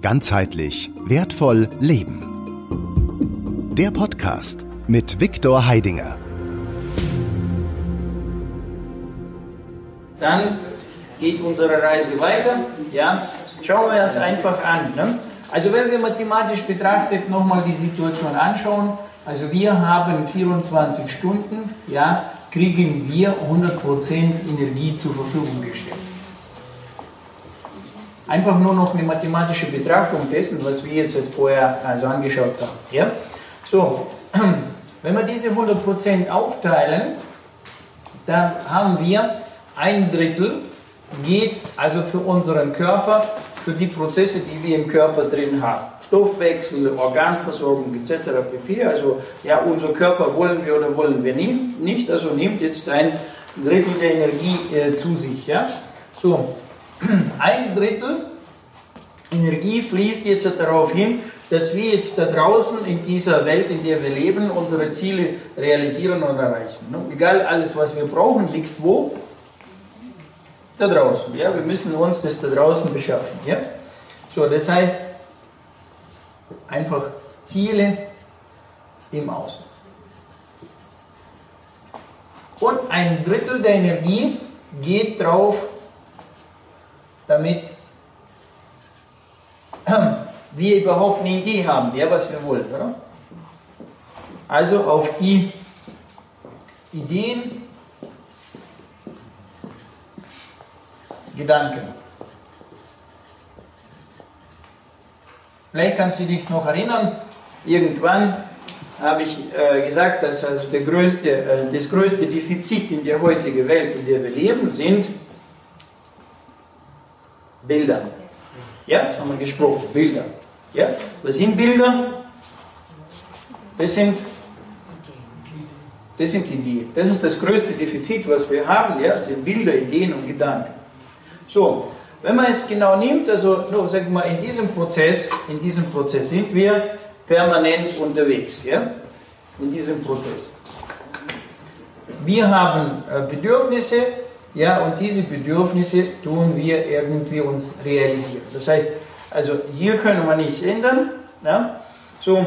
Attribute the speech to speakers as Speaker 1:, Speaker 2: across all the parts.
Speaker 1: Ganzheitlich wertvoll leben. Der Podcast mit Viktor Heidinger.
Speaker 2: Dann geht unsere Reise weiter. Ja, schauen wir uns einfach an. Ne? Also wenn wir mathematisch betrachtet nochmal die Situation anschauen, also wir haben 24 Stunden, ja, kriegen wir 100% Energie zur Verfügung gestellt. Einfach nur noch eine mathematische Betrachtung dessen, was wir jetzt vorher also angeschaut haben. Ja? So, wenn wir diese 100% aufteilen, dann haben wir ein Drittel geht also für unseren Körper, für die Prozesse, die wir im Körper drin haben. Stoffwechsel, Organversorgung etc. pp. Also ja, unser Körper wollen wir oder wollen wir nicht, also nimmt jetzt ein Drittel der Energie äh, zu sich. Ja? So, ein Drittel Energie fließt jetzt darauf hin, dass wir jetzt da draußen in dieser Welt, in der wir leben, unsere Ziele realisieren und erreichen. Ne? Egal, alles, was wir brauchen, liegt wo? Da draußen. Ja? Wir müssen uns das da draußen beschaffen. Ja? So, das heißt, einfach Ziele im Außen. Und ein Drittel der Energie geht drauf, damit wir überhaupt eine Idee haben, ja, was wir wollen, oder? Also auf die Ideen, Gedanken. Vielleicht kannst du dich noch erinnern, irgendwann habe ich äh, gesagt, dass also größte, äh, das größte Defizit in der heutigen Welt, in der wir leben, sind Bilder. Ja, das haben wir gesprochen, Bilder. Ja, was sind Bilder? Das sind, das sind Ideen. Das ist das größte Defizit, was wir haben, ja, sind Bilder, Ideen und Gedanken. So, wenn man jetzt genau nimmt, also no, sag mal, in diesem Prozess, in diesem Prozess sind wir permanent unterwegs, ja, in diesem Prozess. Wir haben äh, Bedürfnisse, ja, und diese Bedürfnisse tun wir irgendwie uns realisieren. Das heißt, also hier können wir nichts ändern. Ja? So,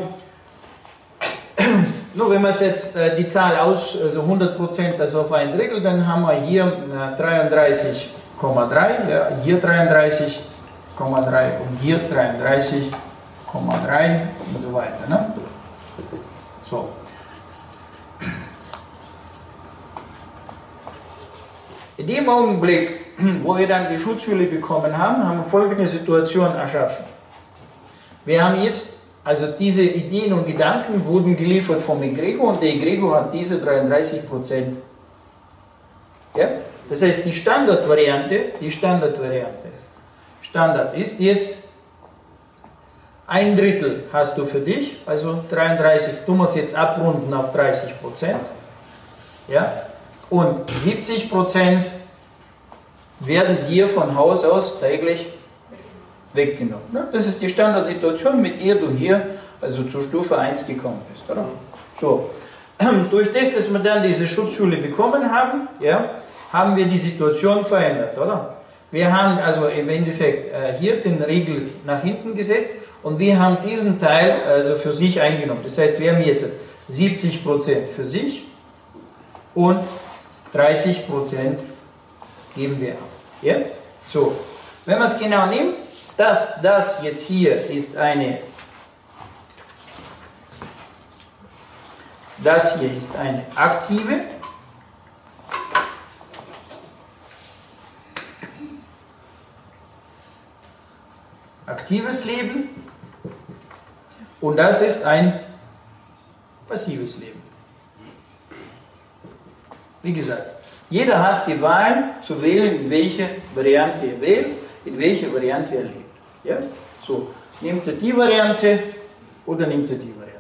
Speaker 2: nur wenn man jetzt äh, die Zahl aus, also 100% also auf ein Drittel, dann haben wir hier äh, 33,3, ja, hier 33,3 und hier 33,3 und so weiter. Ne? So. In dem Augenblick, wo wir dann die Schutzhülle bekommen haben, haben wir folgende Situation erschaffen. Wir haben jetzt, also diese Ideen und Gedanken wurden geliefert vom Egregor und der Egregor hat diese 33 Prozent. Ja? Das heißt, die Standardvariante, die Standardvariante, Standard ist jetzt ein Drittel hast du für dich, also 33, du musst jetzt abrunden auf 30 Prozent. Ja? Und 70 Prozent werden dir von Haus aus täglich weggenommen. Das ist die Standardsituation, mit der du hier also zur Stufe 1 gekommen bist. Oder? So. Durch das, dass wir dann diese Schutzschule bekommen haben, ja, haben wir die Situation verändert, oder? Wir haben also im Endeffekt äh, hier den Riegel nach hinten gesetzt und wir haben diesen Teil also für sich eingenommen. Das heißt, wir haben jetzt 70% für sich und 30% geben wir ab. Ja? So, wenn man es genau nimmt, das, das jetzt hier ist eine, das hier ist eine aktive, aktives Leben und das ist ein passives Leben. Wie gesagt, jeder hat die Wahl zu wählen, in welche Variante er wählt, in welche Variante er lebt. Ja? So, nimmt er die Variante oder nimmt er die Variante?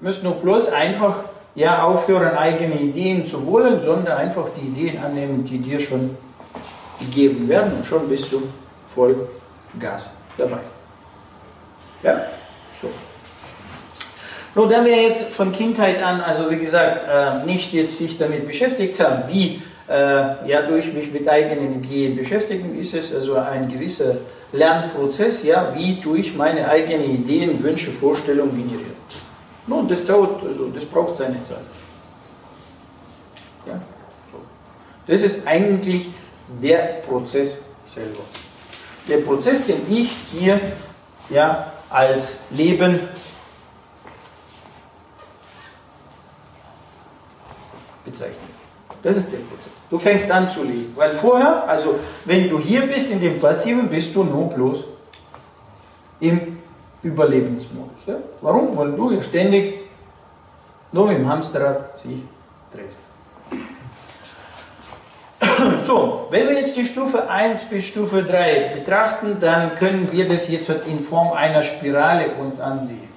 Speaker 2: Müsst nur bloß einfach ja, aufhören, eigene Ideen zu wollen, sondern einfach die Ideen annehmen, die dir schon gegeben werden und schon bist du voll Gas dabei. Ja? So. Nur da wir jetzt von Kindheit an, also wie gesagt, äh, nicht jetzt sich damit beschäftigt haben, wie äh, ja durch mich mit eigenen Ideen beschäftigen, ist es also ein gewisser Lernprozess, ja, wie durch meine eigenen Ideen, Wünsche, Vorstellungen generieren. Nun, das dauert, also das braucht seine Zeit. Ja, so. Das ist eigentlich der Prozess selber. Der Prozess, den ich hier ja, als Leben Das ist der Prozess. Du fängst an zu leben. Weil vorher, also wenn du hier bist in dem Passiven, bist du nur bloß im Überlebensmodus. Ja? Warum? Weil du hier ständig nur im Hamsterrad sich drehst. So, wenn wir jetzt die Stufe 1 bis Stufe 3 betrachten, dann können wir das jetzt in Form einer Spirale uns ansehen.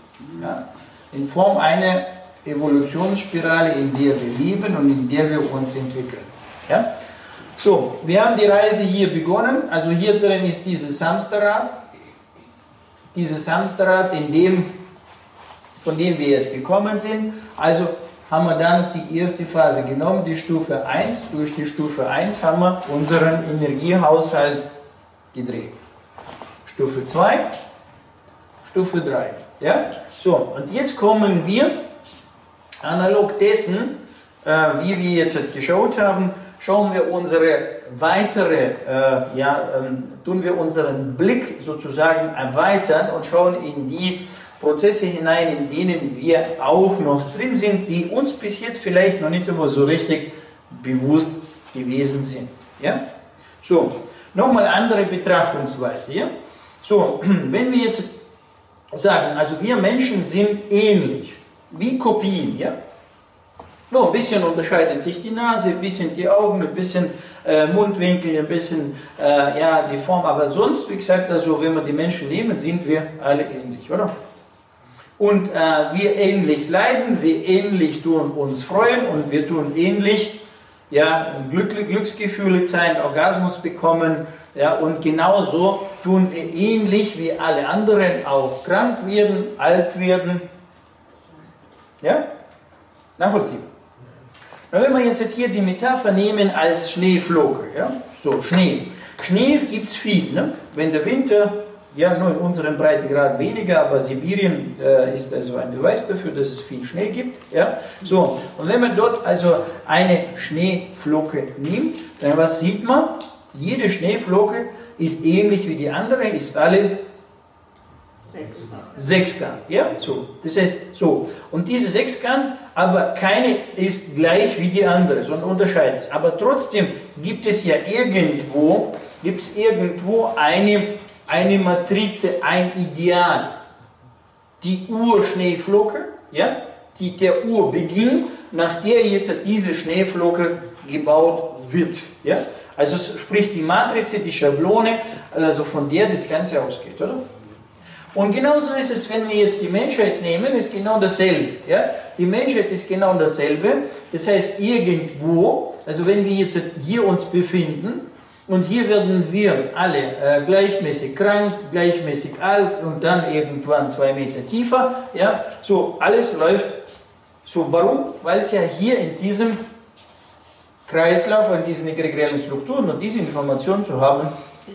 Speaker 2: Ja? In Form einer Evolutionsspirale, in der wir leben und in der wir uns entwickeln. Ja? So, wir haben die Reise hier begonnen. Also hier drin ist dieses Hamsterrad. Dieses Hamsterrad, in dem, von dem wir jetzt gekommen sind. Also haben wir dann die erste Phase genommen, die Stufe 1. Durch die Stufe 1 haben wir unseren Energiehaushalt gedreht. Stufe 2, Stufe 3. Ja? So, und jetzt kommen wir analog dessen, äh, wie wir jetzt geschaut haben, schauen wir unsere weitere, äh, ja, ähm, tun wir unseren Blick sozusagen erweitern und schauen in die Prozesse hinein, in denen wir auch noch drin sind, die uns bis jetzt vielleicht noch nicht immer so richtig bewusst gewesen sind. Ja? So, nochmal andere Betrachtungsweise. Ja? So, wenn wir jetzt sagen, also wir Menschen sind ähnlich, wie Kopien, ja? Nur ein bisschen unterscheidet sich die Nase, ein bisschen die Augen, ein bisschen äh, Mundwinkel, ein bisschen äh, ja, die Form. Aber sonst, wie gesagt, also, wenn wir die Menschen nehmen, sind wir alle ähnlich, oder? Und äh, wir ähnlich leiden, wir ähnlich tun uns freuen und wir tun ähnlich ja, Glück, Glücksgefühle teilen, Orgasmus bekommen. Ja, und genauso tun wir ähnlich wie alle anderen auch krank werden, alt werden. Ja? Nachvollziehbar. wenn wir jetzt hier die Metapher nehmen als Schneefloke, ja? so Schnee. Schnee gibt es viel. Ne? Wenn der Winter ja, nur in unseren Breitengrad weniger, aber Sibirien äh, ist also ein Beweis dafür, dass es viel Schnee gibt. Ja? So, und wenn man dort also eine Schneeflocke nimmt, dann was sieht man? Jede Schneeflocke ist ähnlich wie die andere, ist alle Sechskant. Sechskant, ja, so. Das heißt, so. Und diese Sechskant, aber keine ist gleich wie die andere, sondern unterscheidet es. Aber trotzdem gibt es ja irgendwo, gibt es irgendwo eine eine Matrize, ein Ideal. Die Urschneeflocke, ja, die der Urbeginn, nach der jetzt diese Schneeflocke gebaut wird. Ja? Also sprich die Matrize, die Schablone, also von der das Ganze ausgeht, oder? Und genauso ist es, wenn wir jetzt die Menschheit nehmen, ist genau dasselbe. Ja? Die Menschheit ist genau dasselbe. Das heißt, irgendwo, also wenn wir jetzt hier uns befinden, und hier werden wir alle äh, gleichmäßig krank, gleichmäßig alt und dann irgendwann zwei Meter tiefer. Ja, so alles läuft so. Warum? Weil es ja hier in diesem Kreislauf, in diesen egregialen Strukturen und diese Information zu haben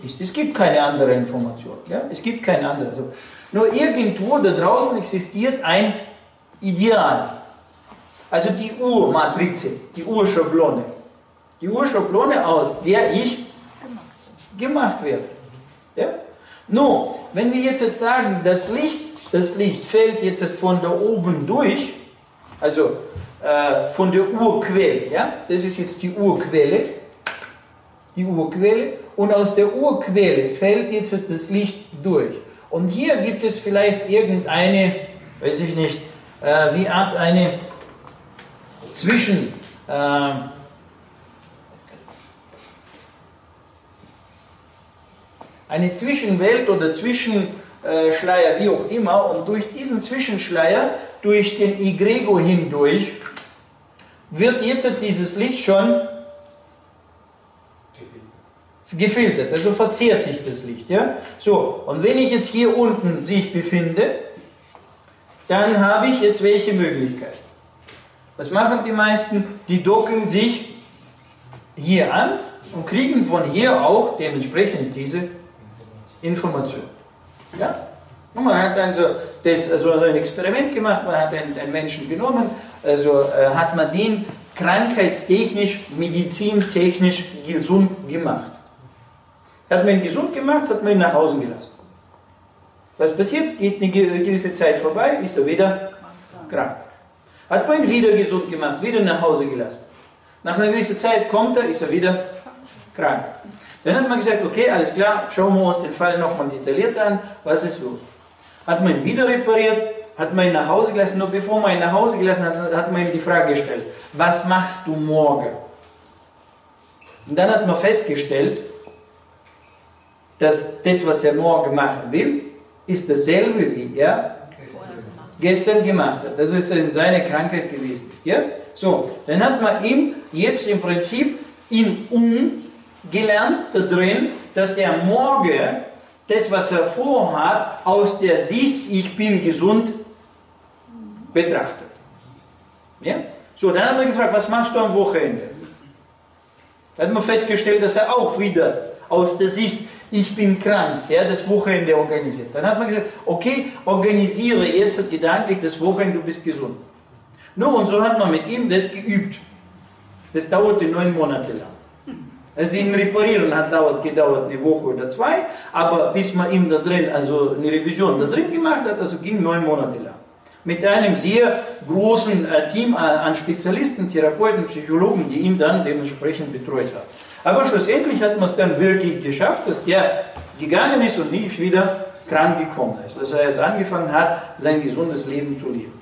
Speaker 2: ist. Es gibt keine andere Information. Ja? Es gibt keine andere. Also, nur irgendwo da draußen existiert ein Ideal. Also die Urmatrize, die Urschablone. Die Urschablone, aus der ich gemacht wird. Ja? Nun, wenn wir jetzt sagen, das Licht, das Licht fällt jetzt von da oben durch, also äh, von der Urquelle, ja? das ist jetzt die Urquelle, die Urquelle, und aus der Urquelle fällt jetzt das Licht durch. Und hier gibt es vielleicht irgendeine, weiß ich nicht, äh, wie Art eine Zwischen, äh, eine Zwischenwelt oder Zwischenschleier, wie auch immer, und durch diesen Zwischenschleier, durch den Egregor hindurch, wird jetzt dieses Licht schon gefiltert, also verzehrt sich das Licht. Ja? So, und wenn ich jetzt hier unten sich befinde, dann habe ich jetzt welche Möglichkeit? Was machen die meisten? Die docken sich hier an und kriegen von hier auch dementsprechend diese Information. Ja? Und man hat dann so das, also ein Experiment gemacht, man hat einen, einen Menschen genommen, also äh, hat man den krankheitstechnisch, medizintechnisch gesund gemacht. Hat man ihn gesund gemacht, hat man ihn nach Hause gelassen. Was passiert? Geht eine gewisse Zeit vorbei, ist er wieder krank. Hat man ihn wieder gesund gemacht, wieder nach Hause gelassen. Nach einer gewissen Zeit kommt er, ist er wieder krank. Dann hat man gesagt, okay, alles klar, schauen wir uns den Fall nochmal detailliert an, was ist los. Hat man ihn wieder repariert, hat man ihn nach Hause gelassen, nur bevor man ihn nach Hause gelassen hat, hat man ihm die Frage gestellt, was machst du morgen? Und dann hat man festgestellt, dass das, was er morgen machen will, ist dasselbe, wie er gestern gemacht hat. Das ist in seine Krankheit gewesen. Ja? So, dann hat man ihm jetzt im Prinzip ihn umgelernt da drin, dass er morgen das, was er vorhat, aus der Sicht, ich bin gesund, betrachtet. Ja? So, dann hat man gefragt, was machst du am Wochenende? Dann hat man festgestellt, dass er auch wieder aus der Sicht, ich bin krank, ja, das Wochenende organisiert. Dann hat man gesagt, okay, organisiere jetzt gedanklich das Wochenende, du bist gesund. Nun, und so hat man mit ihm das geübt. Das dauerte neun Monate lang. Also ihn reparieren hat dauert, gedauert eine Woche oder zwei, aber bis man ihm da drin, also eine Revision da drin gemacht hat, also ging neun Monate lang. Mit einem sehr großen äh, Team an Spezialisten, Therapeuten, Psychologen, die ihn dann dementsprechend betreut haben. Aber schlussendlich hat man es dann wirklich geschafft, dass der gegangen ist und nicht wieder krank gekommen ist. Dass er jetzt angefangen hat, sein gesundes Leben zu leben.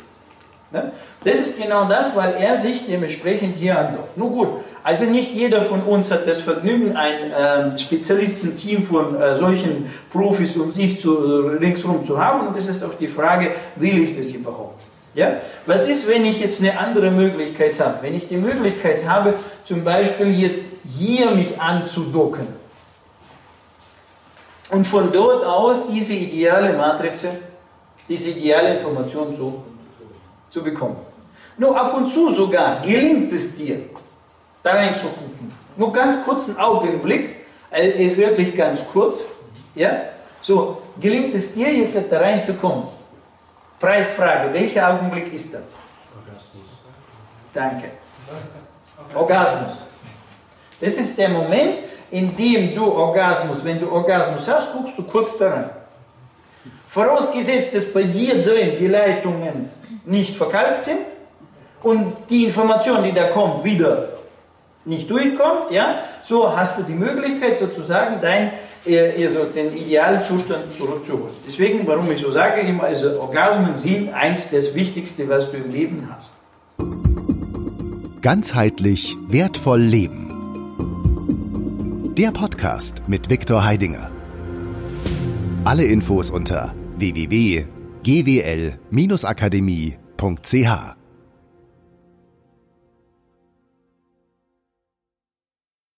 Speaker 2: Ne? Das ist genau das, weil er sich dementsprechend hier andockt. Nun gut, also nicht jeder von uns hat das Vergnügen, ein äh, Spezialistenteam von äh, solchen Profis um sich zu, äh, ringsherum zu haben. Und es ist auch die Frage, will ich das überhaupt? Ja? Was ist, wenn ich jetzt eine andere Möglichkeit habe? Wenn ich die Möglichkeit habe, zum Beispiel jetzt hier mich anzudocken und von dort aus diese ideale Matrize, diese ideale Information zu zu bekommen. Nur ab und zu sogar gelingt es dir, da reinzugucken. Nur ganz kurzen Augenblick, äh, ist wirklich ganz kurz, ja, so, gelingt es dir jetzt da reinzukommen? Preisfrage, welcher Augenblick ist das? Orgasmus. Danke. Orgasmus. Das ist der Moment, in dem du Orgasmus, wenn du Orgasmus hast, guckst du kurz da rein. Vorausgesetzt, dass bei dir drin die Leitungen nicht verkalkt sind und die Information, die da kommt, wieder nicht durchkommt, ja, so hast du die Möglichkeit sozusagen dein, also den idealen Zustand zurückzuholen. Deswegen, warum ich so sage, immer, also Orgasmen sind eins das Wichtigste, was du im Leben hast.
Speaker 1: Ganzheitlich wertvoll leben. Der Podcast mit Viktor Heidinger. Alle Infos unter www.gwl-akademie.ch